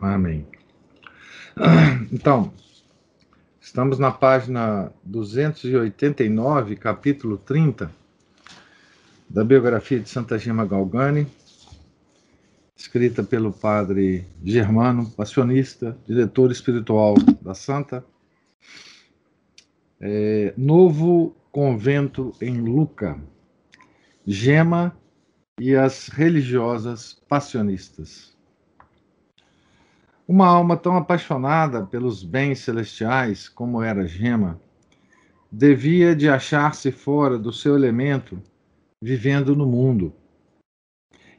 Amém. Então, estamos na página 289, capítulo 30, da biografia de Santa Gema Galgani, escrita pelo padre Germano, passionista, diretor espiritual da Santa. É, novo convento em Luca, Gema e as religiosas passionistas. Uma alma tão apaixonada pelos bens celestiais como era Gema, devia de achar-se fora do seu elemento, vivendo no mundo.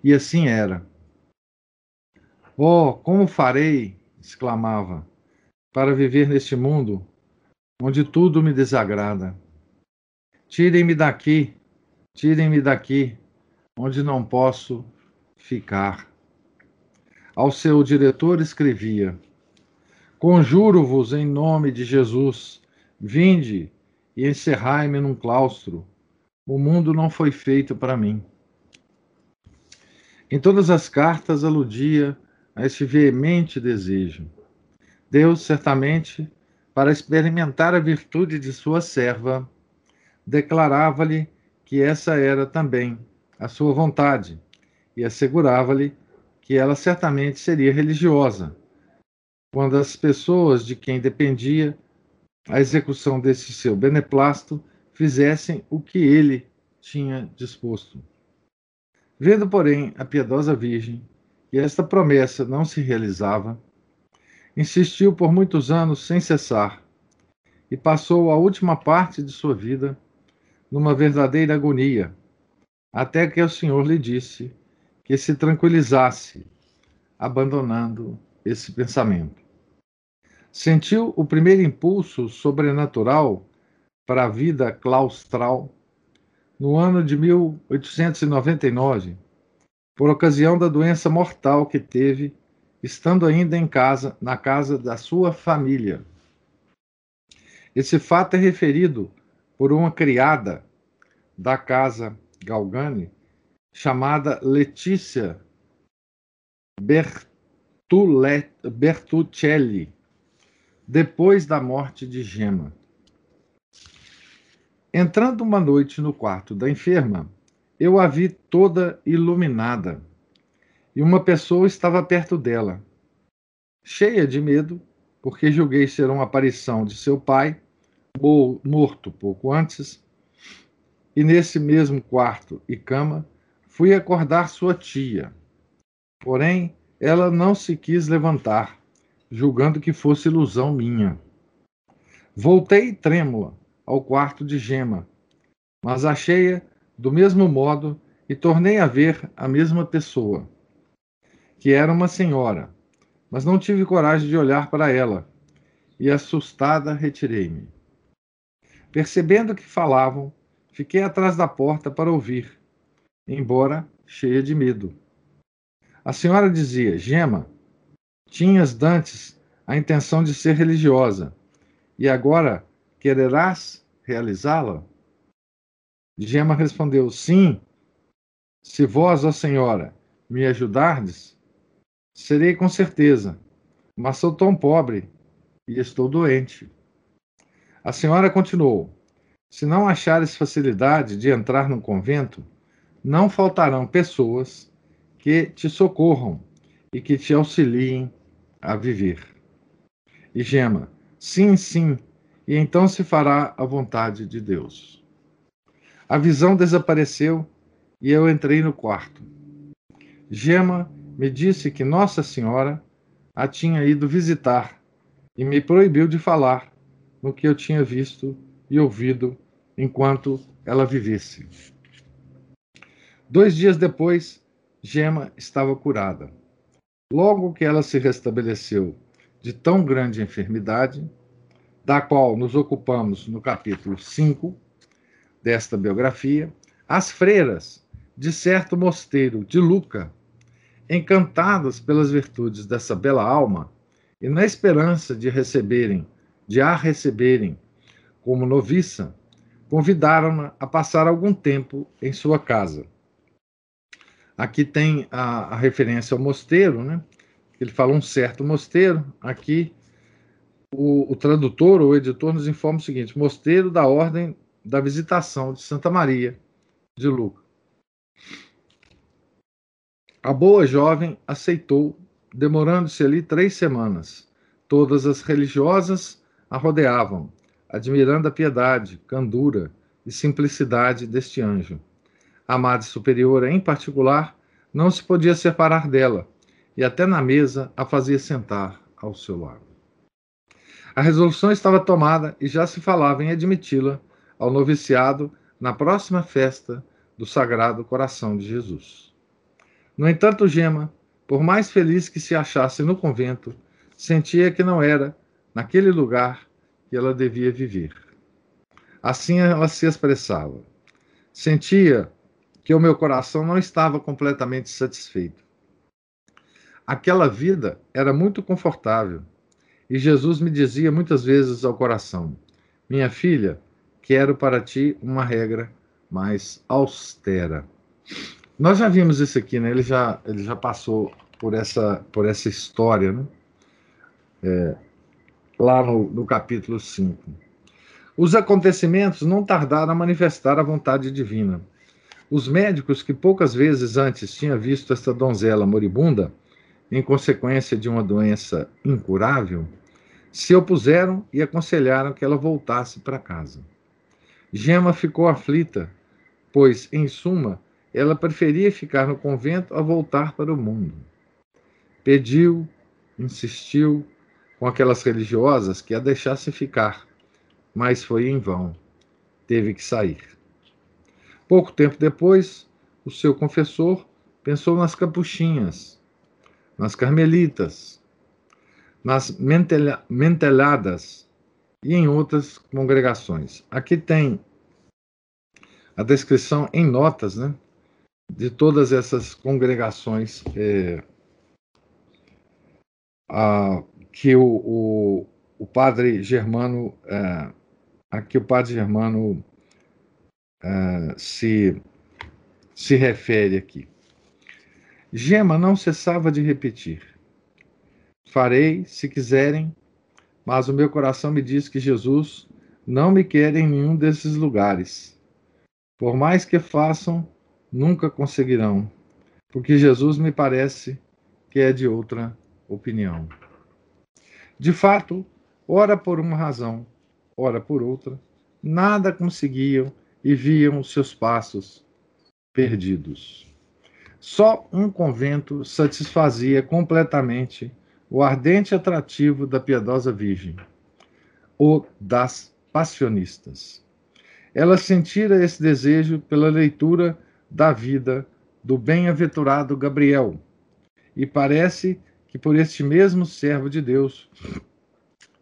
E assim era. Oh, como farei, exclamava, para viver neste mundo onde tudo me desagrada? Tirem-me daqui, tirem-me daqui, onde não posso ficar. Ao seu diretor escrevia: Conjuro-vos em nome de Jesus, vinde e encerrai-me num claustro. O mundo não foi feito para mim. Em todas as cartas aludia a este veemente desejo. Deus, certamente, para experimentar a virtude de sua serva, declarava-lhe que essa era também a sua vontade e assegurava-lhe que ela certamente seria religiosa, quando as pessoas de quem dependia a execução desse seu beneplácito fizessem o que ele tinha disposto. Vendo, porém, a piedosa Virgem que esta promessa não se realizava, insistiu por muitos anos sem cessar e passou a última parte de sua vida numa verdadeira agonia, até que o Senhor lhe disse que se tranquilizasse, abandonando esse pensamento. Sentiu o primeiro impulso sobrenatural para a vida claustral no ano de 1899, por ocasião da doença mortal que teve, estando ainda em casa, na casa da sua família. Esse fato é referido por uma criada da casa Galgani, chamada Letícia Bertuccelli, depois da morte de Gemma. Entrando uma noite no quarto da enferma, eu a vi toda iluminada e uma pessoa estava perto dela. Cheia de medo, porque julguei ser uma aparição de seu pai, morto pouco antes, e nesse mesmo quarto e cama Fui acordar sua tia. Porém, ela não se quis levantar, julgando que fosse ilusão minha. Voltei trêmula ao quarto de Gema, mas achei-a do mesmo modo e tornei a ver a mesma pessoa, que era uma senhora, mas não tive coragem de olhar para ela, e assustada retirei-me. Percebendo que falavam, fiquei atrás da porta para ouvir embora cheia de medo. A senhora dizia: Gema, tinhas dantes a intenção de ser religiosa, e agora quererás realizá-la? Gema respondeu: Sim. Se vós, ó senhora, me ajudardes, serei com certeza, mas sou tão pobre e estou doente. A senhora continuou: Se não achares facilidade de entrar no convento, não faltarão pessoas que te socorram e que te auxiliem a viver. E gema, sim, sim, e então se fará a vontade de Deus. A visão desapareceu e eu entrei no quarto. Gema me disse que Nossa Senhora a tinha ido visitar e me proibiu de falar no que eu tinha visto e ouvido enquanto ela vivesse. Dois dias depois, Gema estava curada. Logo que ela se restabeleceu de tão grande enfermidade, da qual nos ocupamos no capítulo 5 desta biografia, as freiras de certo mosteiro de Luca, encantadas pelas virtudes dessa bela alma e na esperança de receberem, de a receberem como noviça, convidaram-na a passar algum tempo em sua casa. Aqui tem a, a referência ao mosteiro, né? Ele fala um certo mosteiro. Aqui o, o tradutor ou editor nos informa o seguinte: mosteiro da Ordem da Visitação de Santa Maria de Luca. A boa jovem aceitou, demorando-se ali três semanas. Todas as religiosas a rodeavam, admirando a piedade, candura e simplicidade deste anjo. A Madre Superiora, em particular, não se podia separar dela, e até na mesa a fazia sentar ao seu lado. A resolução estava tomada e já se falava em admiti-la ao noviciado na próxima festa do Sagrado Coração de Jesus. No entanto, Gema, por mais feliz que se achasse no convento, sentia que não era, naquele lugar, que ela devia viver. Assim ela se expressava. Sentia que o meu coração não estava completamente satisfeito. Aquela vida era muito confortável e Jesus me dizia muitas vezes ao coração: Minha filha, quero para ti uma regra mais austera. Nós já vimos isso aqui, né? Ele já, ele já passou por essa, por essa história, né? É, lá no, no capítulo 5. Os acontecimentos não tardaram a manifestar a vontade divina. Os médicos que poucas vezes antes tinham visto esta donzela moribunda, em consequência de uma doença incurável, se opuseram e aconselharam que ela voltasse para casa. Gema ficou aflita, pois, em suma, ela preferia ficar no convento a voltar para o mundo. Pediu, insistiu com aquelas religiosas que a deixasse ficar, mas foi em vão. Teve que sair. Pouco tempo depois, o seu confessor pensou nas capuchinhas, nas carmelitas, nas menteladas e em outras congregações. Aqui tem a descrição em notas, né, de todas essas congregações é, a, que o, o, o, padre Germano, é, aqui o padre Germano é, se, se refere aqui. Gema não cessava de repetir: Farei, se quiserem, mas o meu coração me diz que Jesus não me quer em nenhum desses lugares. Por mais que façam, nunca conseguirão, porque Jesus me parece que é de outra opinião. De fato, ora por uma razão, ora por outra, nada conseguiam e viam seus passos perdidos. Só um convento satisfazia completamente o ardente atrativo da piedosa Virgem, o das passionistas. Ela sentira esse desejo pela leitura da vida do bem-aventurado Gabriel, e parece que por este mesmo servo de Deus,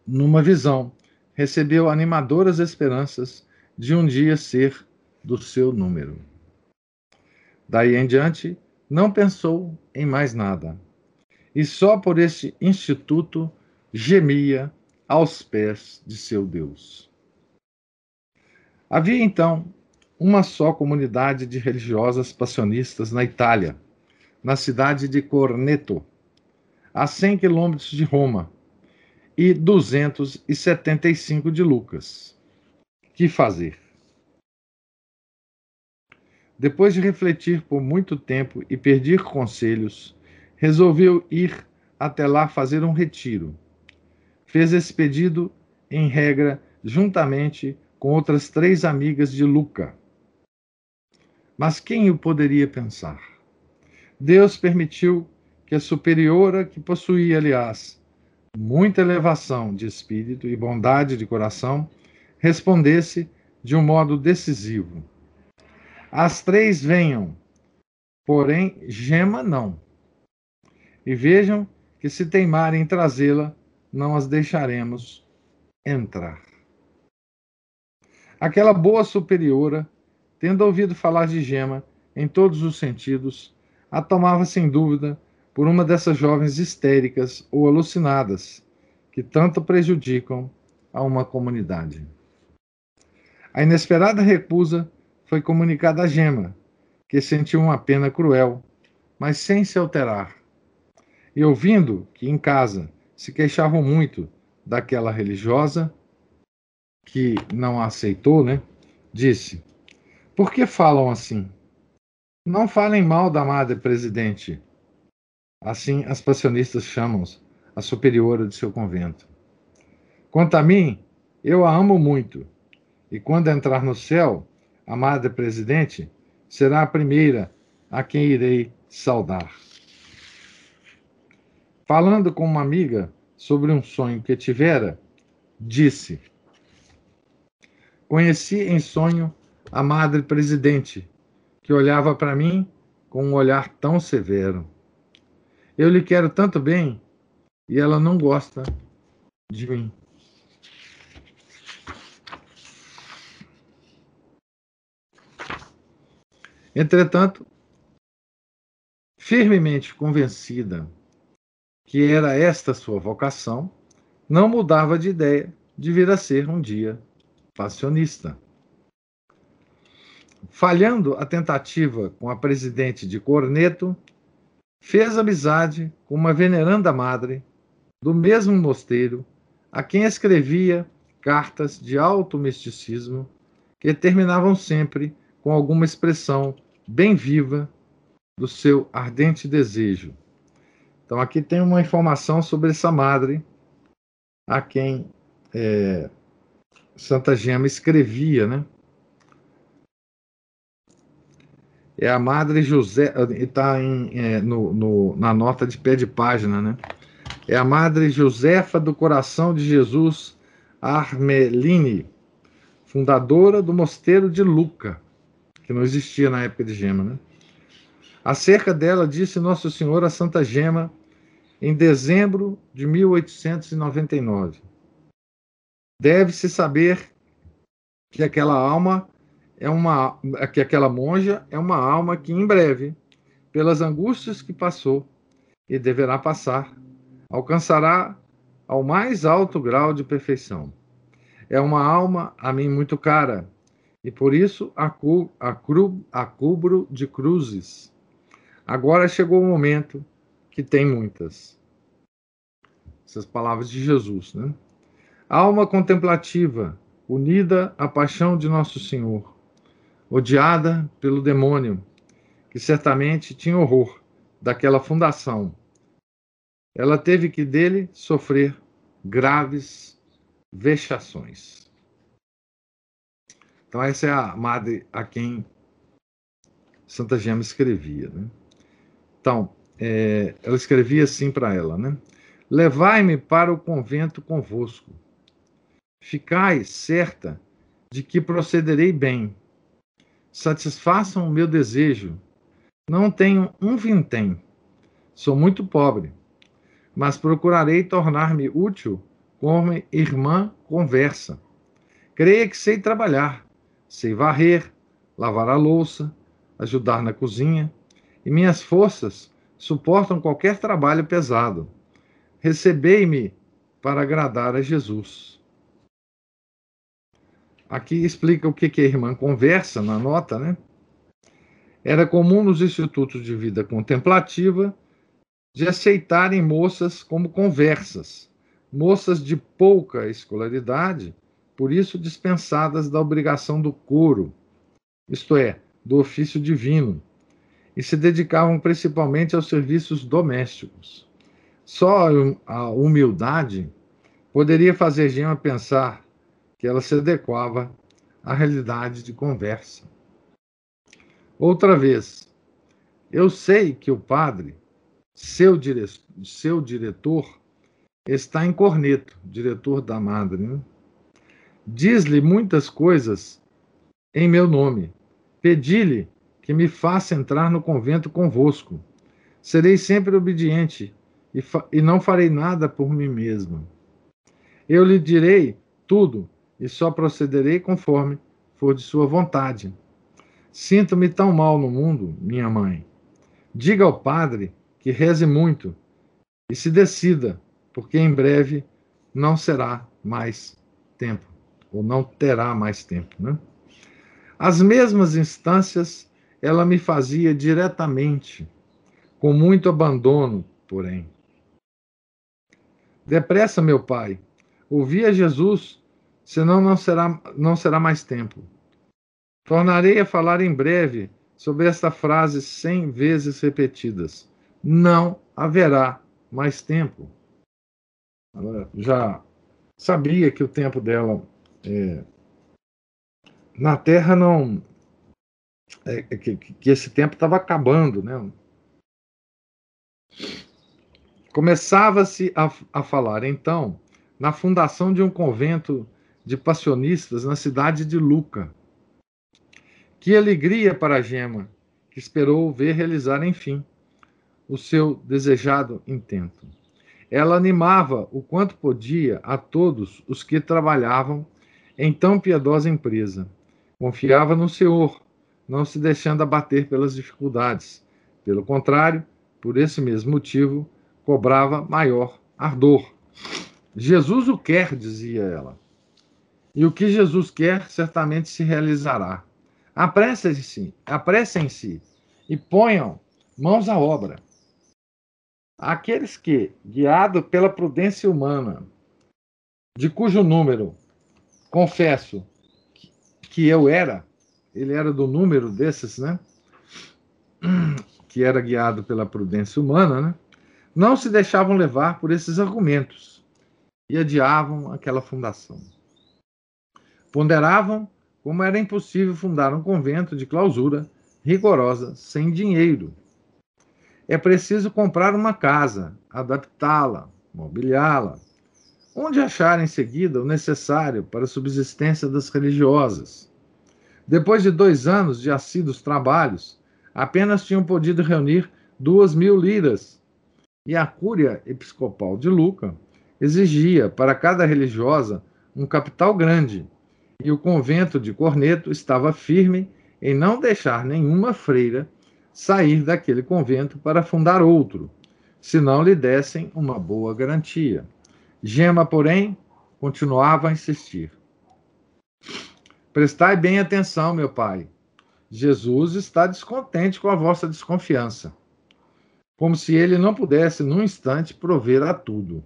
numa visão, recebeu animadoras esperanças de um dia ser do seu número. Daí em diante, não pensou em mais nada e só por este instituto gemia aos pés de seu Deus. Havia então uma só comunidade de religiosas passionistas na Itália, na cidade de Corneto, a 100 quilômetros de Roma, e 275 de Lucas. Que fazer? Depois de refletir por muito tempo e pedir conselhos, resolveu ir até lá fazer um retiro. Fez esse pedido, em regra, juntamente com outras três amigas de Luca. Mas quem o poderia pensar? Deus permitiu que a superiora, que possuía, aliás, muita elevação de espírito e bondade de coração, respondesse de um modo decisivo. As três venham, porém Gema não. e vejam que se teimarem em trazê-la, não as deixaremos entrar. Aquela boa superiora, tendo ouvido falar de Gema em todos os sentidos, a tomava sem dúvida por uma dessas jovens histéricas ou alucinadas que tanto prejudicam a uma comunidade. A inesperada recusa foi comunicada a Gema, que sentiu uma pena cruel, mas sem se alterar. E ouvindo que em casa se queixavam muito daquela religiosa, que não a aceitou, né? Disse: Por que falam assim? Não falem mal da madre presidente. Assim as passionistas chamam a superiora de seu convento. Quanto a mim, eu a amo muito. E quando entrar no céu, a madre presidente será a primeira a quem irei saudar. Falando com uma amiga sobre um sonho que tivera, disse: Conheci em sonho a madre presidente, que olhava para mim com um olhar tão severo. Eu lhe quero tanto bem e ela não gosta de mim. Entretanto, firmemente convencida que era esta sua vocação, não mudava de ideia de vir a ser um dia passionista. Falhando a tentativa com a presidente de Corneto, fez amizade com uma veneranda madre do mesmo mosteiro, a quem escrevia cartas de alto misticismo que terminavam sempre com alguma expressão bem viva do seu ardente desejo. Então, aqui tem uma informação sobre essa madre a quem é, Santa Gema escrevia, né? É a Madre José, está é, no, no, na nota de pé de página, né? É a Madre Josefa do Coração de Jesus Armeline, fundadora do Mosteiro de Luca, que não existia na época de Gema, né? Acerca dela disse Nosso Senhor a Santa Gema em dezembro de 1899. Deve-se saber que aquela alma é uma que aquela monja é uma alma que em breve, pelas angústias que passou e deverá passar, alcançará ao mais alto grau de perfeição. É uma alma a mim muito cara, e por isso a, cu, a, cru, a cubro de cruzes. Agora chegou o momento que tem muitas. Essas palavras de Jesus, né? Alma contemplativa, unida à paixão de Nosso Senhor, odiada pelo demônio, que certamente tinha horror daquela fundação. Ela teve que dele sofrer graves vexações. Então, essa é a madre a quem Santa Gema escrevia. Né? Então, é, ela escrevia assim para ela: né? Levai-me para o convento convosco Ficai certa de que procederei bem. Satisfaçam o meu desejo. Não tenho um vintém. Sou muito pobre, mas procurarei tornar-me útil como irmã conversa. Creia que sei trabalhar, sei varrer, lavar a louça, ajudar na cozinha, e minhas forças suportam qualquer trabalho pesado. Recebei-me para agradar a Jesus. Aqui explica o que, que a irmã conversa na nota, né? Era comum nos institutos de vida contemplativa de aceitarem moças como conversas, moças de pouca escolaridade, por isso dispensadas da obrigação do coro, isto é, do ofício divino, e se dedicavam principalmente aos serviços domésticos. Só a humildade poderia fazer Gema pensar que ela se adequava à realidade de conversa. Outra vez, eu sei que o padre, seu, dire... seu diretor, está em Corneto, diretor da madre. Né? Diz-lhe muitas coisas em meu nome. Pedi-lhe que me faça entrar no convento convosco. Serei sempre obediente e, e não farei nada por mim mesmo. Eu lhe direi tudo e só procederei conforme for de sua vontade. Sinto-me tão mal no mundo, minha mãe. Diga ao padre que reze muito e se decida, porque em breve não será mais tempo, ou não terá mais tempo. Né? As mesmas instâncias ela me fazia diretamente, com muito abandono, porém. Depressa, meu pai, ouvi a Jesus, senão não será, não será mais tempo. Tornarei a falar em breve sobre esta frase cem vezes repetidas. Não haverá mais tempo. Ela já sabia que o tempo dela é, na Terra não. É, é que, que esse tempo estava acabando, né? Começava-se a, a falar, então, na fundação de um convento de passionistas na cidade de Luca. Que alegria para a Gema, que esperou ver realizar, enfim, o seu desejado intento. Ela animava o quanto podia a todos os que trabalhavam em tão piedosa empresa. Confiava no Senhor, não se deixando abater pelas dificuldades. Pelo contrário, por esse mesmo motivo, cobrava maior ardor. Jesus o quer, dizia ela. E o que Jesus quer certamente se realizará. Apressem-se, apressem-se e ponham mãos à obra. Aqueles que, guiado pela prudência humana, de cujo número confesso que eu era, ele era do número desses, né? Que era guiado pela prudência humana, né? Não se deixavam levar por esses argumentos e adiavam aquela fundação. Ponderavam como era impossível fundar um convento de clausura rigorosa sem dinheiro. É preciso comprar uma casa, adaptá-la, mobiliá-la, onde achar em seguida o necessário para a subsistência das religiosas. Depois de dois anos de assíduos trabalhos, apenas tinham podido reunir duas mil liras, e a cúria episcopal de Luca exigia para cada religiosa um capital grande, e o convento de Corneto estava firme em não deixar nenhuma freira sair daquele convento para fundar outro, se não lhe dessem uma boa garantia. Gema, porém, continuava a insistir. Prestai bem atenção, meu pai. Jesus está descontente com a vossa desconfiança, como se ele não pudesse, num instante, prover a tudo.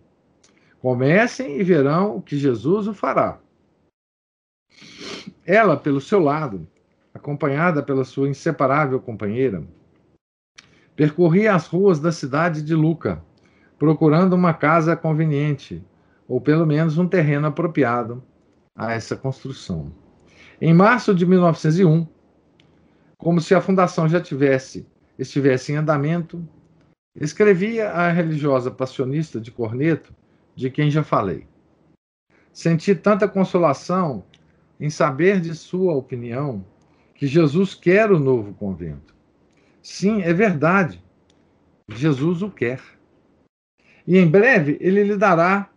Comecem e verão o que Jesus o fará. Ela, pelo seu lado, acompanhada pela sua inseparável companheira, percorria as ruas da cidade de Luca, procurando uma casa conveniente, ou pelo menos um terreno apropriado a essa construção. Em março de 1901, como se a fundação já tivesse estivesse em andamento, escrevia a religiosa passionista de Corneto, de quem já falei. Senti tanta consolação em saber de sua opinião que Jesus quer o novo convento. Sim, é verdade. Jesus o quer. E em breve ele lhe dará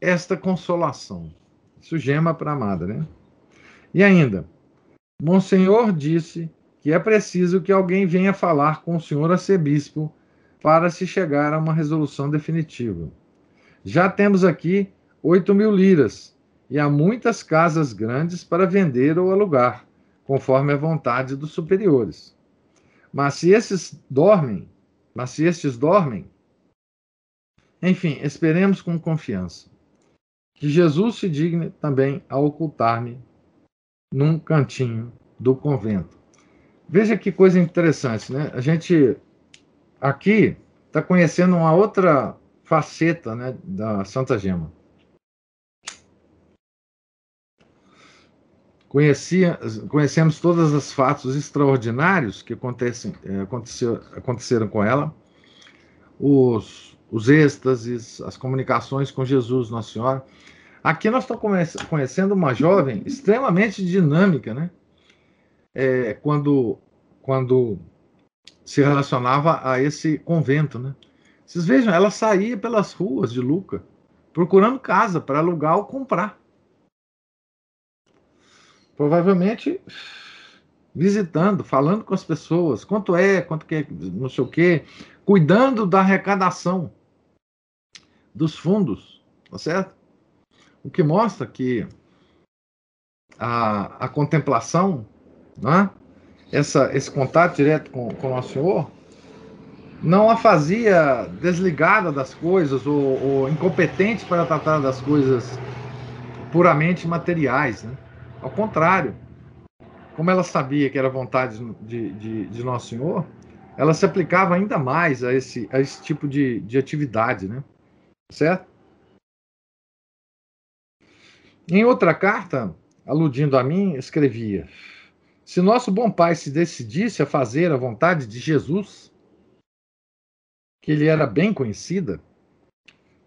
esta consolação. Isso gema para a amada, né? E ainda, Monsenhor disse que é preciso que alguém venha falar com o senhor arcebispo para se chegar a uma resolução definitiva. Já temos aqui oito mil liras e há muitas casas grandes para vender ou alugar, conforme a vontade dos superiores. Mas se esses dormem, mas se estes dormem, enfim, esperemos com confiança. Que Jesus se digne também a ocultar-me num cantinho do convento. Veja que coisa interessante, né? A gente aqui está conhecendo uma outra faceta né, da Santa Gema. Conhecia, conhecemos todos os fatos extraordinários que acontecem, é, aconteceram com ela, os, os êxtases, as comunicações com Jesus, Nossa Senhora. Aqui nós estamos conhecendo uma jovem extremamente dinâmica, né? É, quando, quando se relacionava a esse convento, né? Vocês vejam, ela saía pelas ruas de Luca, procurando casa para alugar ou comprar. Provavelmente visitando, falando com as pessoas, quanto é, quanto que é, não sei o quê, cuidando da arrecadação dos fundos, tá certo? O que mostra que a, a contemplação, né? Essa, esse contato direto com, com o Senhor, não a fazia desligada das coisas ou, ou, incompetente para tratar das coisas puramente materiais. Né? Ao contrário, como ela sabia que era vontade de, de, de, Nosso Senhor, ela se aplicava ainda mais a esse, a esse tipo de, de atividade, né? Certo? Em outra carta, aludindo a mim, escrevia: Se nosso bom pai se decidisse a fazer a vontade de Jesus, que ele era bem conhecida,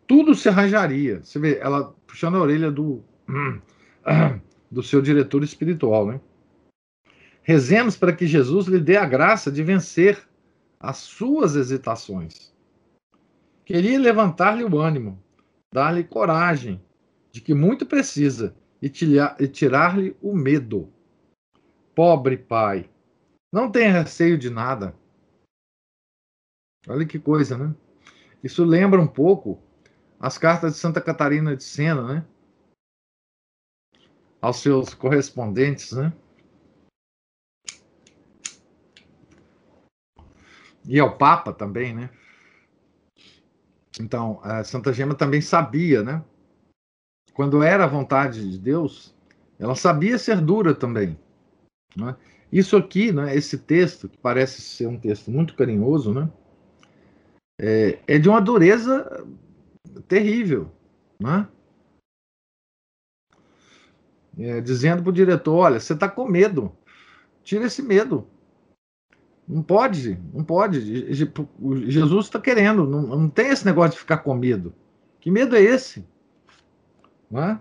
tudo se arranjaria. Você vê, ela puxando a orelha do, do seu diretor espiritual, né? Rezemos para que Jesus lhe dê a graça de vencer as suas hesitações. Queria levantar-lhe o ânimo, dar-lhe coragem de que muito precisa e tirar-lhe o medo. Pobre pai, não tenha receio de nada. Olha que coisa, né? Isso lembra um pouco as cartas de Santa Catarina de Sena, né? Aos seus correspondentes, né? E ao Papa também, né? Então, a Santa Gema também sabia, né? Quando era a vontade de Deus, ela sabia ser dura também. Né? Isso aqui, né, esse texto, que parece ser um texto muito carinhoso, né? É, é de uma dureza terrível, né? É, dizendo para o diretor: olha, você está com medo, tira esse medo. Não pode, não pode. Jesus está querendo, não, não tem esse negócio de ficar com medo. Que medo é esse? É?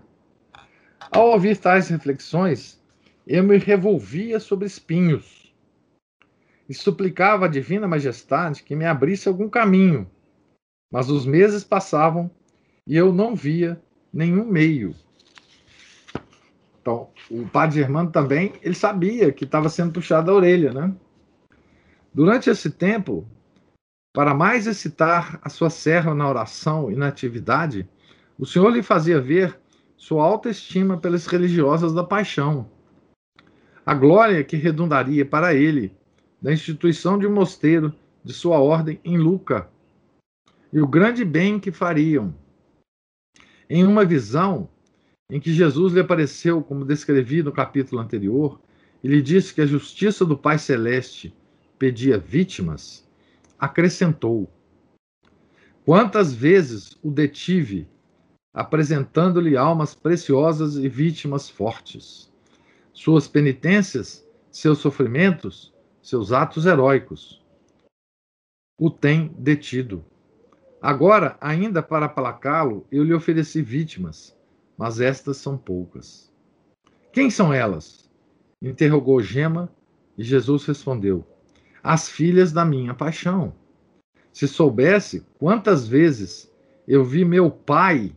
Ao ouvir tais reflexões, eu me revolvia sobre espinhos e suplicava a Divina Majestade que me abrisse algum caminho. Mas os meses passavam e eu não via nenhum meio. Então, o padre Germano também, ele sabia que estava sendo puxado a orelha, né? Durante esse tempo, para mais excitar a sua serva na oração e na atividade, o Senhor lhe fazia ver sua alta estima pelas religiosas da paixão, a glória que redundaria para ele da instituição de um mosteiro de sua ordem em Luca, e o grande bem que fariam. Em uma visão em que Jesus lhe apareceu, como descrevi no capítulo anterior, e lhe disse que a justiça do Pai Celeste pedia vítimas, acrescentou: Quantas vezes o detive, apresentando-lhe almas preciosas e vítimas fortes? Suas penitências, seus sofrimentos, seus atos heróicos o tem detido. Agora, ainda para aplacá-lo, eu lhe ofereci vítimas, mas estas são poucas. Quem são elas? interrogou Gema, e Jesus respondeu: as filhas da minha paixão. Se soubesse quantas vezes eu vi meu pai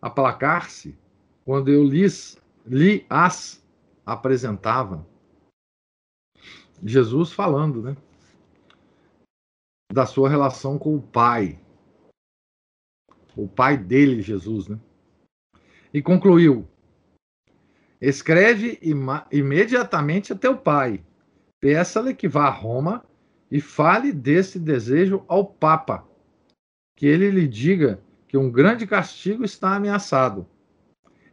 aplacar-se quando eu lhes, lhe as apresentava. Jesus falando, né? Da sua relação com o pai. O pai dele, Jesus, né? E concluiu: Escreve imediatamente a teu pai peça-lhe que vá a Roma e fale desse desejo ao Papa, que ele lhe diga que um grande castigo está ameaçado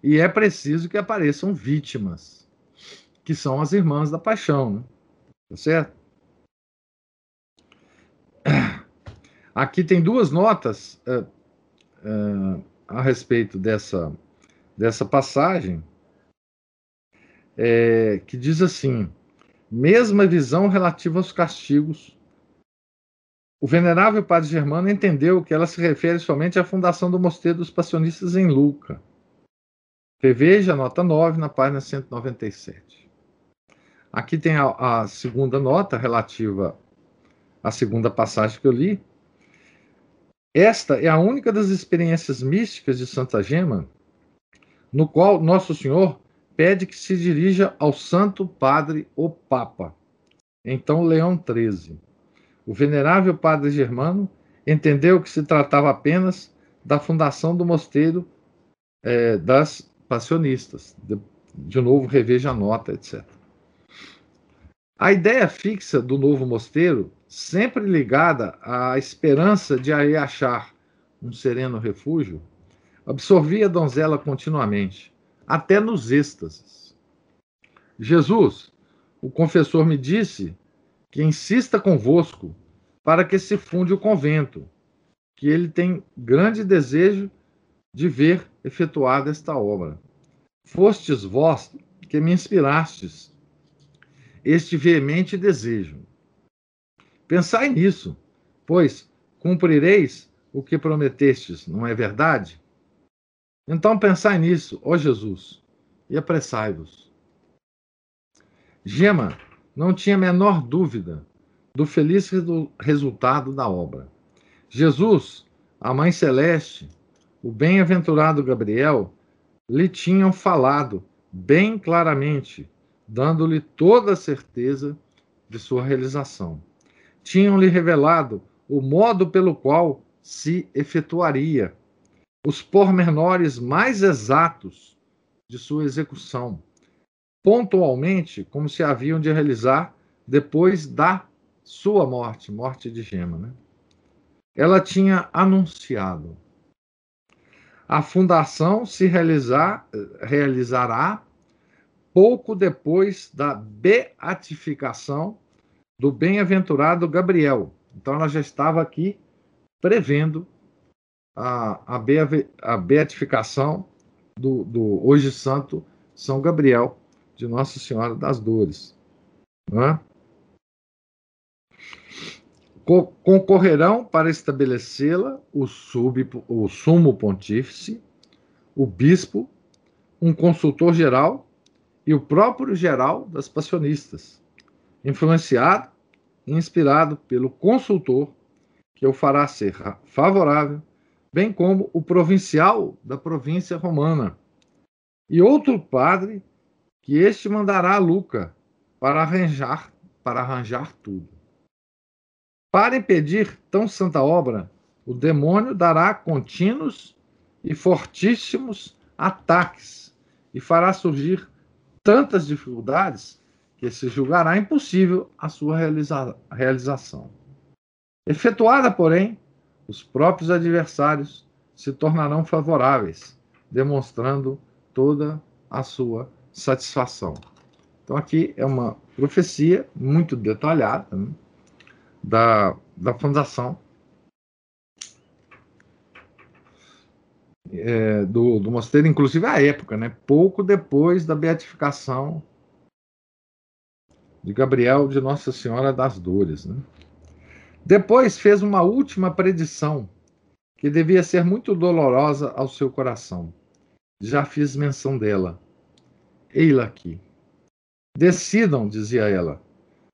e é preciso que apareçam vítimas, que são as irmãs da paixão, né? tá certo? Aqui tem duas notas uh, uh, a respeito dessa, dessa passagem, é, que diz assim: mesma visão relativa aos castigos. O venerável padre Germano entendeu que ela se refere somente à fundação do Mosteiro dos Passionistas em Luca. Reveja a nota 9 na página 197. Aqui tem a, a segunda nota relativa à segunda passagem que eu li. Esta é a única das experiências místicas de Santa Gema no qual Nosso Senhor pede que se dirija ao Santo Padre o Papa. Então, Leão XIII. O venerável Padre Germano entendeu que se tratava apenas da fundação do mosteiro é, das passionistas. De, de novo, reveja a nota, etc. A ideia fixa do novo mosteiro, sempre ligada à esperança de aí achar um sereno refúgio, absorvia a donzela continuamente, até nos êxtases. Jesus, o confessor, me disse que insista convosco para que se funde o convento, que ele tem grande desejo de ver efetuada esta obra. Fostes vós que me inspirastes este veemente desejo. Pensai nisso, pois cumprireis o que prometestes, não é verdade? Então pensai nisso, ó Jesus, e apressai-vos. Gema não tinha a menor dúvida do feliz resultado da obra. Jesus, a Mãe Celeste, o bem-aventurado Gabriel, lhe tinham falado bem claramente dando-lhe toda a certeza de sua realização. Tinham-lhe revelado o modo pelo qual se efetuaria, os pormenores mais exatos de sua execução, pontualmente como se haviam de realizar depois da sua morte, morte de Gema. Né? Ela tinha anunciado. A fundação se realizar, realizará pouco depois da beatificação do bem-aventurado Gabriel. Então, ela já estava aqui prevendo a, a, beatificação do, do, hoje santo São Gabriel, de Nossa Senhora das Dores. É? Concorrerão para estabelecê-la o, sub, o sumo pontífice, o bispo, um consultor geral e o próprio geral das passionistas, influenciado e inspirado pelo consultor que o fará ser favorável, bem como o provincial da província romana, e outro padre que este mandará a Luca para arranjar, para arranjar tudo. Para impedir tão santa obra, o demônio dará contínuos e fortíssimos ataques e fará surgir tantas dificuldades que se julgará impossível a sua realiza realização. Efetuada, porém, os próprios adversários se tornarão favoráveis, demonstrando toda a sua satisfação. Então, aqui é uma profecia muito detalhada né, da, da fundação é, do, do mosteiro, inclusive a época, né? pouco depois da beatificação de Gabriel de Nossa Senhora das Dores. Né? Depois fez uma última predição que devia ser muito dolorosa ao seu coração. Já fiz menção dela. Ei-la aqui. Decidam, dizia ela,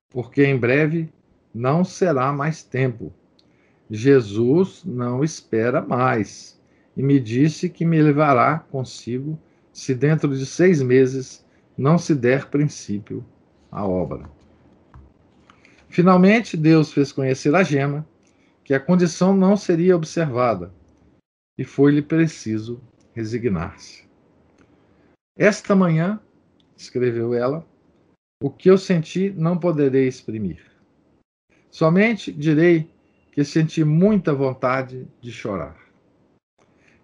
porque em breve não será mais tempo. Jesus não espera mais e me disse que me levará consigo se dentro de seis meses não se der princípio à obra. Finalmente, Deus fez conhecer a gema que a condição não seria observada e foi-lhe preciso resignar-se. Esta manhã, escreveu ela, o que eu senti não poderei exprimir. Somente direi que senti muita vontade de chorar.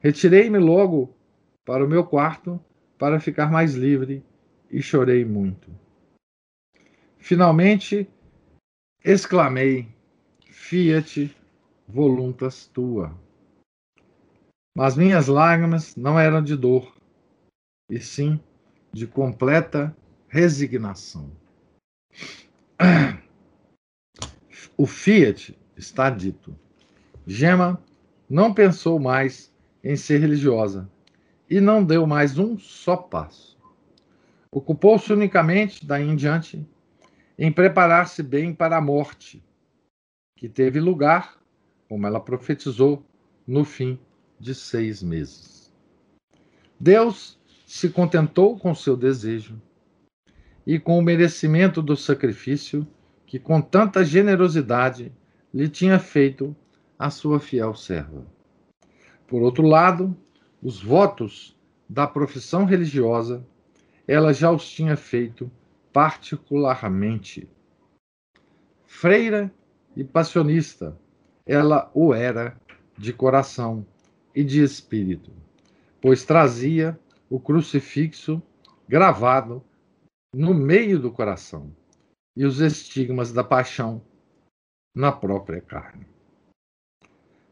Retirei-me logo para o meu quarto para ficar mais livre e chorei muito. Finalmente exclamei: Fiat voluntas tua. Mas minhas lágrimas não eram de dor, e sim de completa resignação. O Fiat está dito. Gema não pensou mais em ser religiosa e não deu mais um só passo. Ocupou-se unicamente, daí em diante, em preparar-se bem para a morte, que teve lugar, como ela profetizou, no fim de seis meses. Deus se contentou com seu desejo e com o merecimento do sacrifício que, com tanta generosidade, lhe tinha feito a sua fiel serva. Por outro lado, os votos da profissão religiosa, ela já os tinha feito particularmente. Freira e passionista, ela o era de coração e de espírito, pois trazia o crucifixo gravado no meio do coração e os estigmas da paixão na própria carne.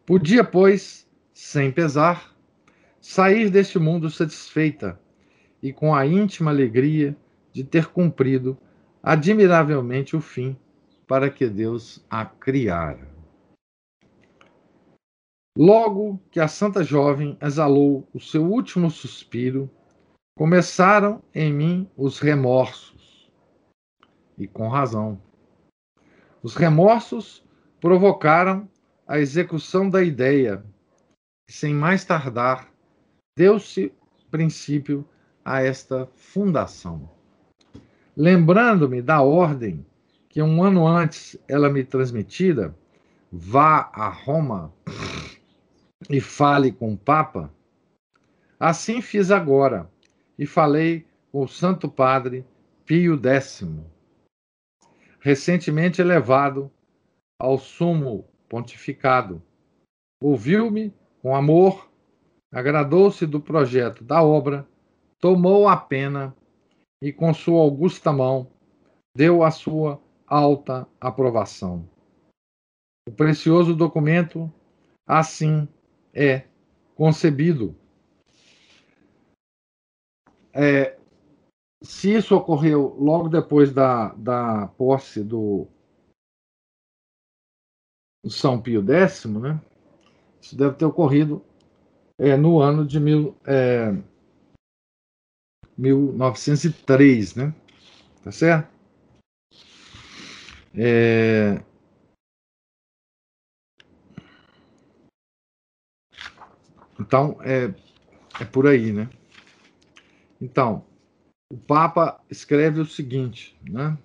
Podia, pois, sem pesar, sair deste mundo satisfeita e com a íntima alegria de ter cumprido admiravelmente o fim para que Deus a criara. Logo que a santa jovem exalou o seu último suspiro, começaram em mim os remorsos. E com razão. Os remorsos provocaram a execução da ideia, e sem mais tardar, deu-se princípio a esta fundação. Lembrando-me da ordem que um ano antes ela me transmitira, vá a Roma e fale com o Papa, assim fiz agora e falei com o Santo Padre Pio X, recentemente elevado ao sumo pontificado. Ouviu-me com amor, agradou-se do projeto da obra, tomou a pena e, com sua augusta mão, deu a sua alta aprovação. O precioso documento, assim, é concebido. É, se isso ocorreu logo depois da, da posse do, São Pio X, né? Isso deve ter ocorrido é, no ano de mil, é, 1903, né? Tá certo? É, Então, é, é por aí, né? Então, o Papa escreve o seguinte, né?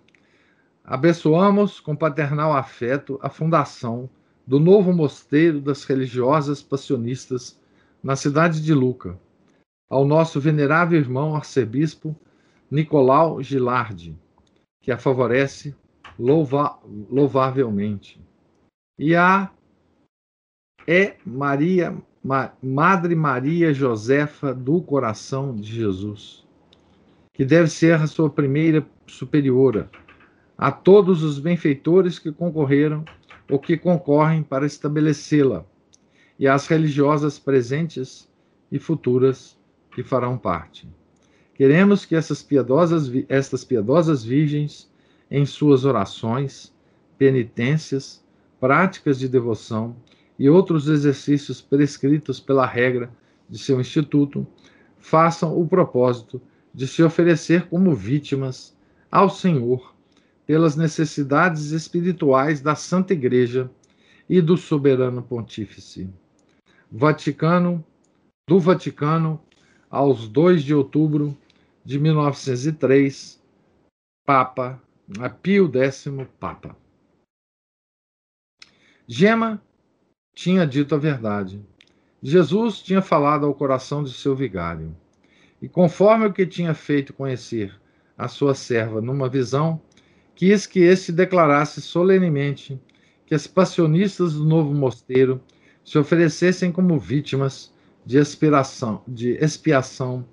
Abençoamos com paternal afeto a fundação do novo mosteiro das religiosas passionistas na cidade de Luca, ao nosso venerável irmão arcebispo Nicolau Gilardi, que a favorece louva, louvavelmente, e a é Maria Madre Maria Josefa do Coração de Jesus, que deve ser a sua primeira superiora, a todos os benfeitores que concorreram ou que concorrem para estabelecê-la, e às religiosas presentes e futuras que farão parte. Queremos que essas piedosas, estas piedosas virgens, em suas orações, penitências, práticas de devoção, e outros exercícios prescritos pela regra de seu instituto, façam o propósito de se oferecer como vítimas ao Senhor pelas necessidades espirituais da Santa Igreja e do soberano pontífice. Vaticano, do Vaticano, aos 2 de outubro de 1903, Papa, Pio X Papa. Gema tinha dito a verdade. Jesus tinha falado ao coração de seu vigário. E conforme o que tinha feito conhecer a sua serva numa visão, quis que este declarasse solenemente que as passionistas do novo mosteiro se oferecessem como vítimas de expiação, de expiação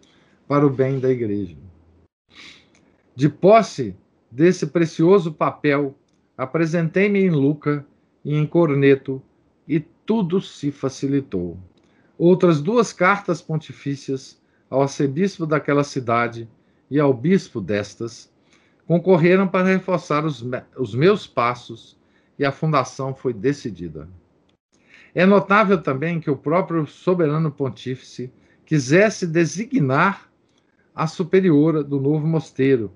para o bem da igreja. De posse desse precioso papel, apresentei-me em Luca e em Corneto e tudo se facilitou. Outras duas cartas pontifícias ao arcebispo daquela cidade e ao bispo destas concorreram para reforçar os, os meus passos e a fundação foi decidida. É notável também que o próprio soberano pontífice quisesse designar a superiora do novo mosteiro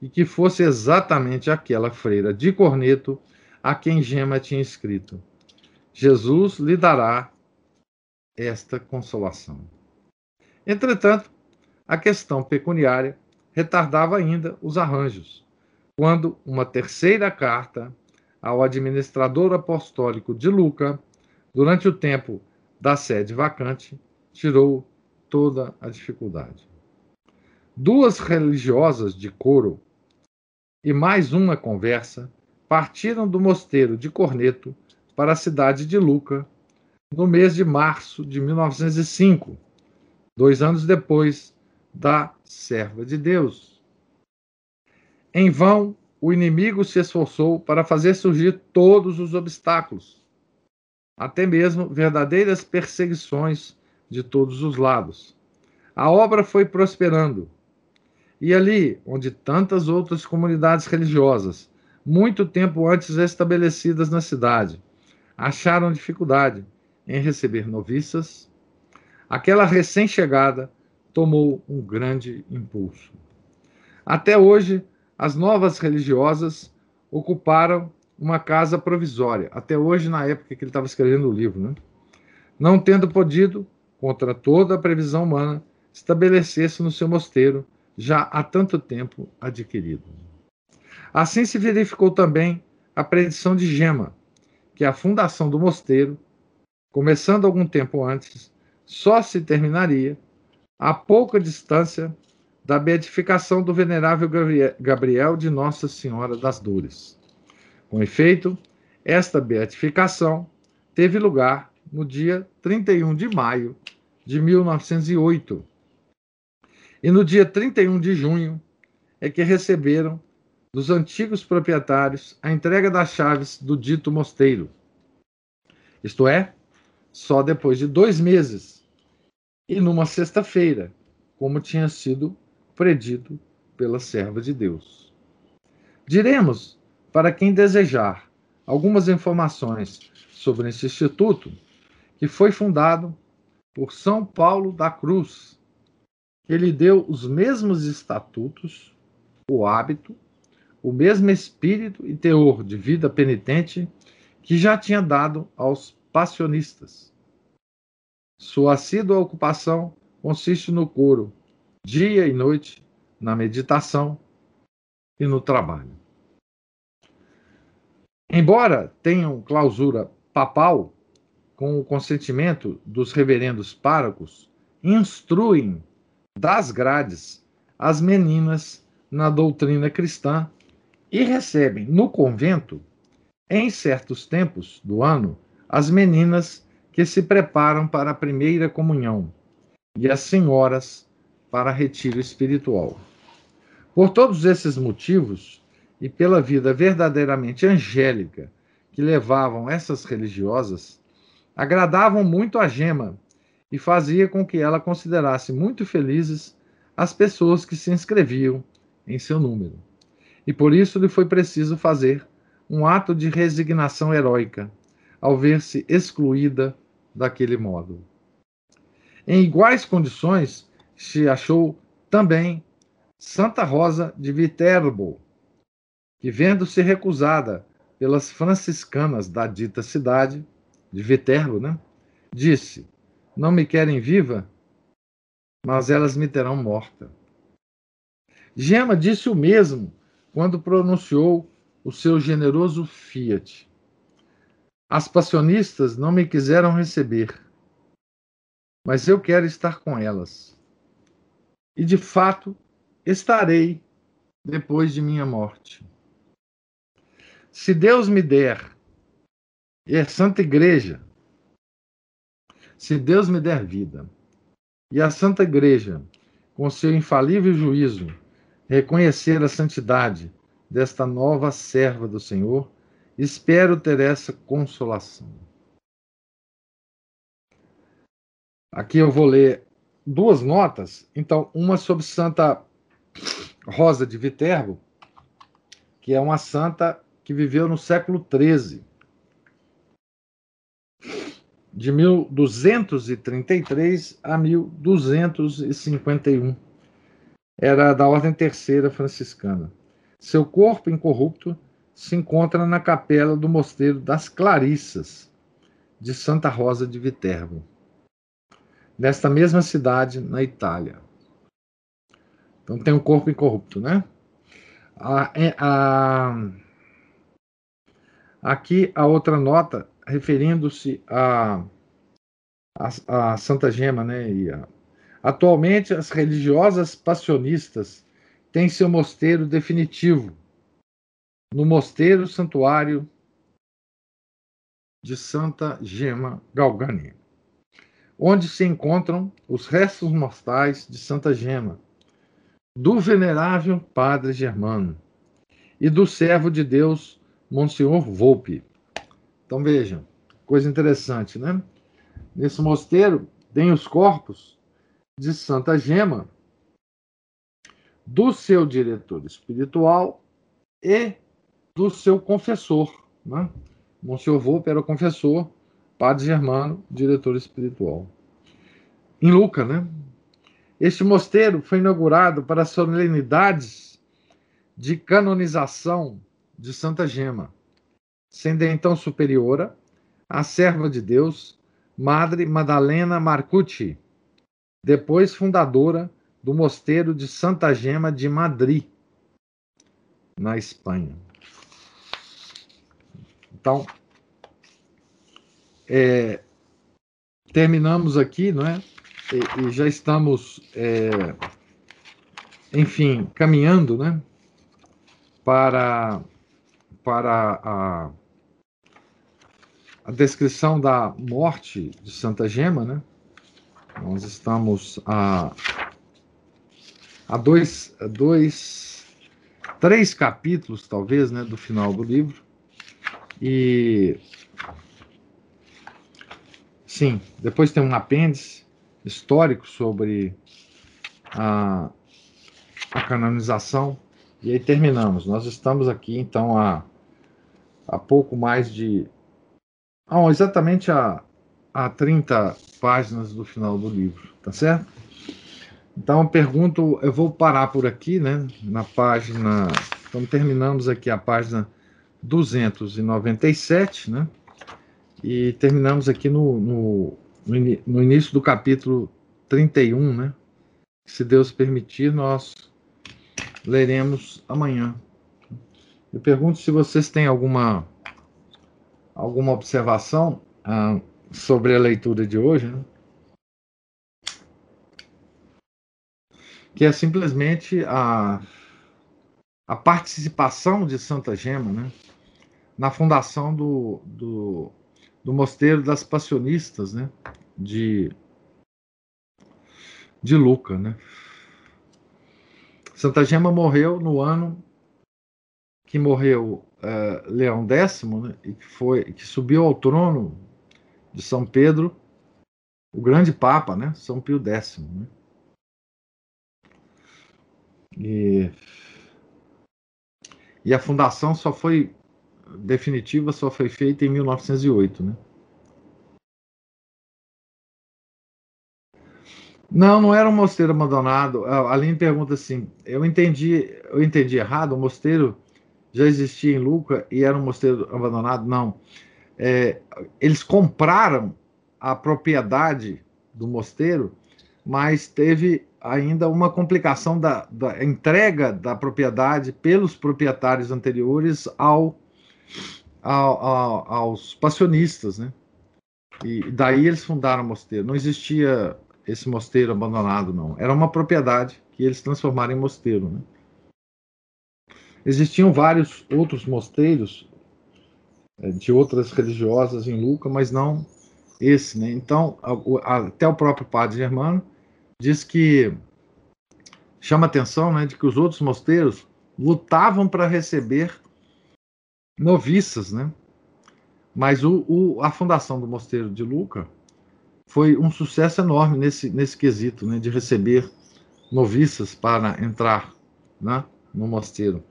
e que fosse exatamente aquela freira de corneto a quem Gema tinha escrito: Jesus lhe dará esta consolação. Entretanto, a questão pecuniária retardava ainda os arranjos, quando uma terceira carta ao administrador apostólico de Luca, durante o tempo da sede vacante, tirou toda a dificuldade. Duas religiosas de coro e mais uma conversa partiram do mosteiro de Corneto para a cidade de Luca no mês de março de 1905, dois anos depois da serva de Deus. Em vão, o inimigo se esforçou para fazer surgir todos os obstáculos, até mesmo verdadeiras perseguições de todos os lados. A obra foi prosperando. E ali, onde tantas outras comunidades religiosas, muito tempo antes estabelecidas na cidade, acharam dificuldade em receber noviças, aquela recém-chegada tomou um grande impulso. Até hoje, as novas religiosas ocuparam uma casa provisória, até hoje, na época que ele estava escrevendo o livro, né? não tendo podido, contra toda a previsão humana, estabelecer-se no seu mosteiro, já há tanto tempo adquirido. Assim se verificou também a predição de Gema, que a fundação do mosteiro, começando algum tempo antes, só se terminaria a pouca distância da beatificação do venerável Gabriel de Nossa Senhora das Dores. Com efeito, esta beatificação teve lugar no dia 31 de maio de 1908. E no dia 31 de junho é que receberam dos antigos proprietários a entrega das chaves do dito mosteiro. Isto é, só depois de dois meses e numa sexta-feira, como tinha sido predito pela serva de Deus. Diremos, para quem desejar algumas informações sobre esse instituto, que foi fundado por São Paulo da Cruz, que lhe deu os mesmos estatutos, o hábito o mesmo espírito e teor de vida penitente que já tinha dado aos passionistas. Sua assídua ocupação consiste no coro, dia e noite, na meditação e no trabalho. Embora tenham clausura papal, com o consentimento dos reverendos párocos, instruem das grades as meninas na doutrina cristã e recebem no convento, em certos tempos do ano, as meninas que se preparam para a primeira comunhão e as senhoras para retiro espiritual. Por todos esses motivos e pela vida verdadeiramente angélica que levavam essas religiosas, agradavam muito a Gema e fazia com que ela considerasse muito felizes as pessoas que se inscreviam em seu número e por isso lhe foi preciso fazer um ato de resignação heróica, ao ver-se excluída daquele modo. Em iguais condições se achou também Santa Rosa de Viterbo, que, vendo-se recusada pelas franciscanas da dita cidade, de Viterbo, né, disse: Não me querem viva, mas elas me terão morta. Gema disse o mesmo quando pronunciou o seu generoso fiat. As passionistas não me quiseram receber, mas eu quero estar com elas. E de fato estarei depois de minha morte. Se Deus me der, e a Santa Igreja, se Deus me der vida, e a Santa Igreja, com seu infalível juízo, reconhecer a santidade desta nova serva do Senhor, espero ter essa consolação. Aqui eu vou ler duas notas, então, uma sobre Santa Rosa de Viterbo, que é uma santa que viveu no século XIII, de 1233 a 1251 era da Ordem Terceira Franciscana. Seu corpo incorrupto se encontra na capela do Mosteiro das Clarissas, de Santa Rosa de Viterbo, nesta mesma cidade, na Itália. Então tem um corpo incorrupto, né? A, a, aqui a outra nota, referindo-se a, a, a, Santa Gema, né? A, atualmente, as religiosas passionistas têm seu mosteiro definitivo no Mosteiro Santuário de Santa Gema Galgani, onde se encontram os restos mortais de Santa Gema, do venerável Padre Germano e do servo de Deus, Monsenhor Volpe. Então vejam, coisa interessante, né? Nesse mosteiro tem os corpos de Santa Gema, do seu diretor espiritual e do seu confessor. Né? Monsenhor Volpe era o confessor, Padre Germano, diretor espiritual. Em Luca, né? Este mosteiro foi inaugurado para solenidades de canonização de Santa Gema, sendo então superiora a serva de Deus, Madre Madalena Marcucci, depois fundadora do mosteiro de Santa Gema de Madrid, na Espanha. Então, é, terminamos aqui, não é? E, e já estamos, é, enfim, caminhando, né? Para, para a, a descrição da morte de Santa Gema, né? Nós estamos a, a dois, a dois, três capítulos, talvez, né, do final do livro. E sim, depois tem um apêndice histórico sobre a, a canonização. E aí terminamos. Nós estamos aqui, então, a, a pouco mais de. Ah, exatamente a, a 30 páginas do final do livro, tá certo? Então, eu pergunto, eu vou parar por aqui, né? Na página. Então, terminamos aqui a página 297, né? E terminamos aqui no, no, no início do capítulo 31, né? Se Deus permitir, nós leremos amanhã. Eu pergunto se vocês têm alguma alguma observação ah, sobre a leitura de hoje, né? que é simplesmente a, a participação de Santa Gema, né? na fundação do, do, do Mosteiro das Passionistas, né? De, de Luca, né? Santa Gema morreu no ano que morreu uh, Leão X, né? E que foi que subiu ao trono de São Pedro, o grande Papa, né? São Pio X, né? E, e a fundação só foi definitiva só foi feita em 1908, né? Não, não era um mosteiro abandonado. A Aline pergunta assim: eu entendi, eu entendi errado. O mosteiro já existia em Luca e era um mosteiro abandonado? Não. É, eles compraram a propriedade do mosteiro, mas teve ainda uma complicação da, da entrega da propriedade pelos proprietários anteriores ao aos passionistas, né? E daí eles fundaram o mosteiro. Não existia esse mosteiro abandonado, não. Era uma propriedade que eles transformaram em mosteiro, né? Existiam vários outros mosteiros é, de outras religiosas em Luca, mas não esse, né? Então, até o próprio padre Germano diz que chama atenção, né, de que os outros mosteiros lutavam para receber noviças, né? Mas o, o, a fundação do Mosteiro de Luca foi um sucesso enorme nesse, nesse quesito, né? De receber noviças para entrar né, no mosteiro.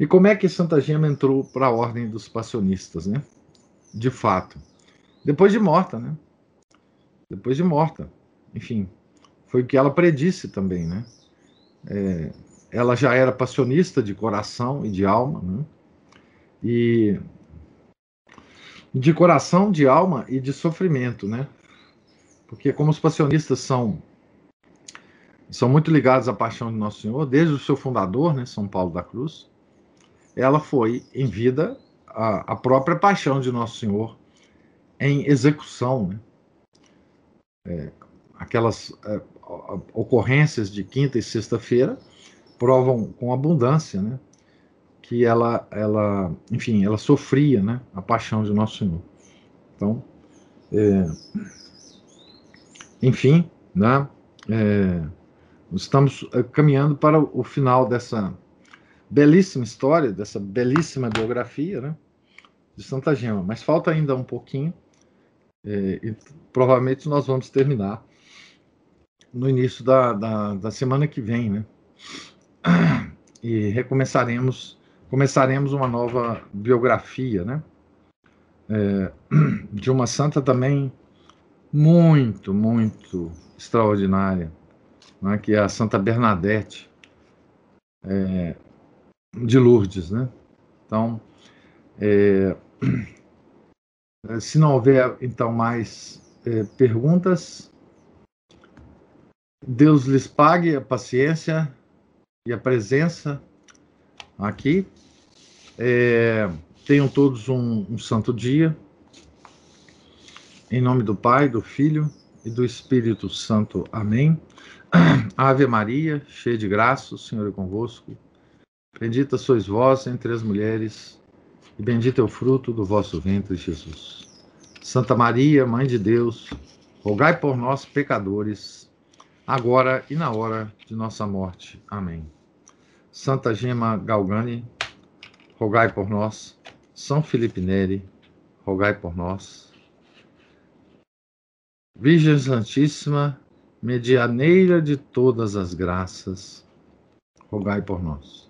E como é que Santa Gema entrou para a ordem dos passionistas, né? De fato. Depois de morta, né? Depois de morta. Enfim, foi o que ela predisse também, né? é, ela já era passionista de coração e de alma, né? e de coração, de alma e de sofrimento, né? Porque como os passionistas são são muito ligados à paixão de Nosso Senhor, desde o seu fundador, né, São Paulo da Cruz, ela foi em vida a, a própria paixão de Nosso Senhor em execução, né? É, aquelas é, ocorrências de quinta e sexta-feira provam com abundância, né? Que ela, ela, enfim, ela sofria, né? A paixão de Nosso Senhor. Então, é, enfim, né? É, estamos é, caminhando para o final dessa belíssima história, dessa belíssima biografia, né? De Santa Gema. Mas falta ainda um pouquinho. É, e provavelmente nós vamos terminar no início da, da, da semana que vem, né? E recomeçaremos, começaremos uma nova biografia, né? É, de uma santa também muito, muito extraordinária, né? que é a Santa Bernadette é, de Lourdes, né? Então, é, se não houver então mais é, perguntas, Deus lhes pague a paciência e a presença aqui. É, tenham todos um, um santo dia. Em nome do Pai, do Filho e do Espírito Santo. Amém. Ave Maria, cheia de graça, o Senhor é convosco. Bendita sois vós entre as mulheres, e bendito é o fruto do vosso ventre, Jesus. Santa Maria, Mãe de Deus, rogai por nós, pecadores, agora e na hora de nossa morte. Amém. Santa Gema Galgani, rogai por nós. São Felipe Neri, rogai por nós. Virgem Santíssima, medianeira de todas as graças, rogai por nós.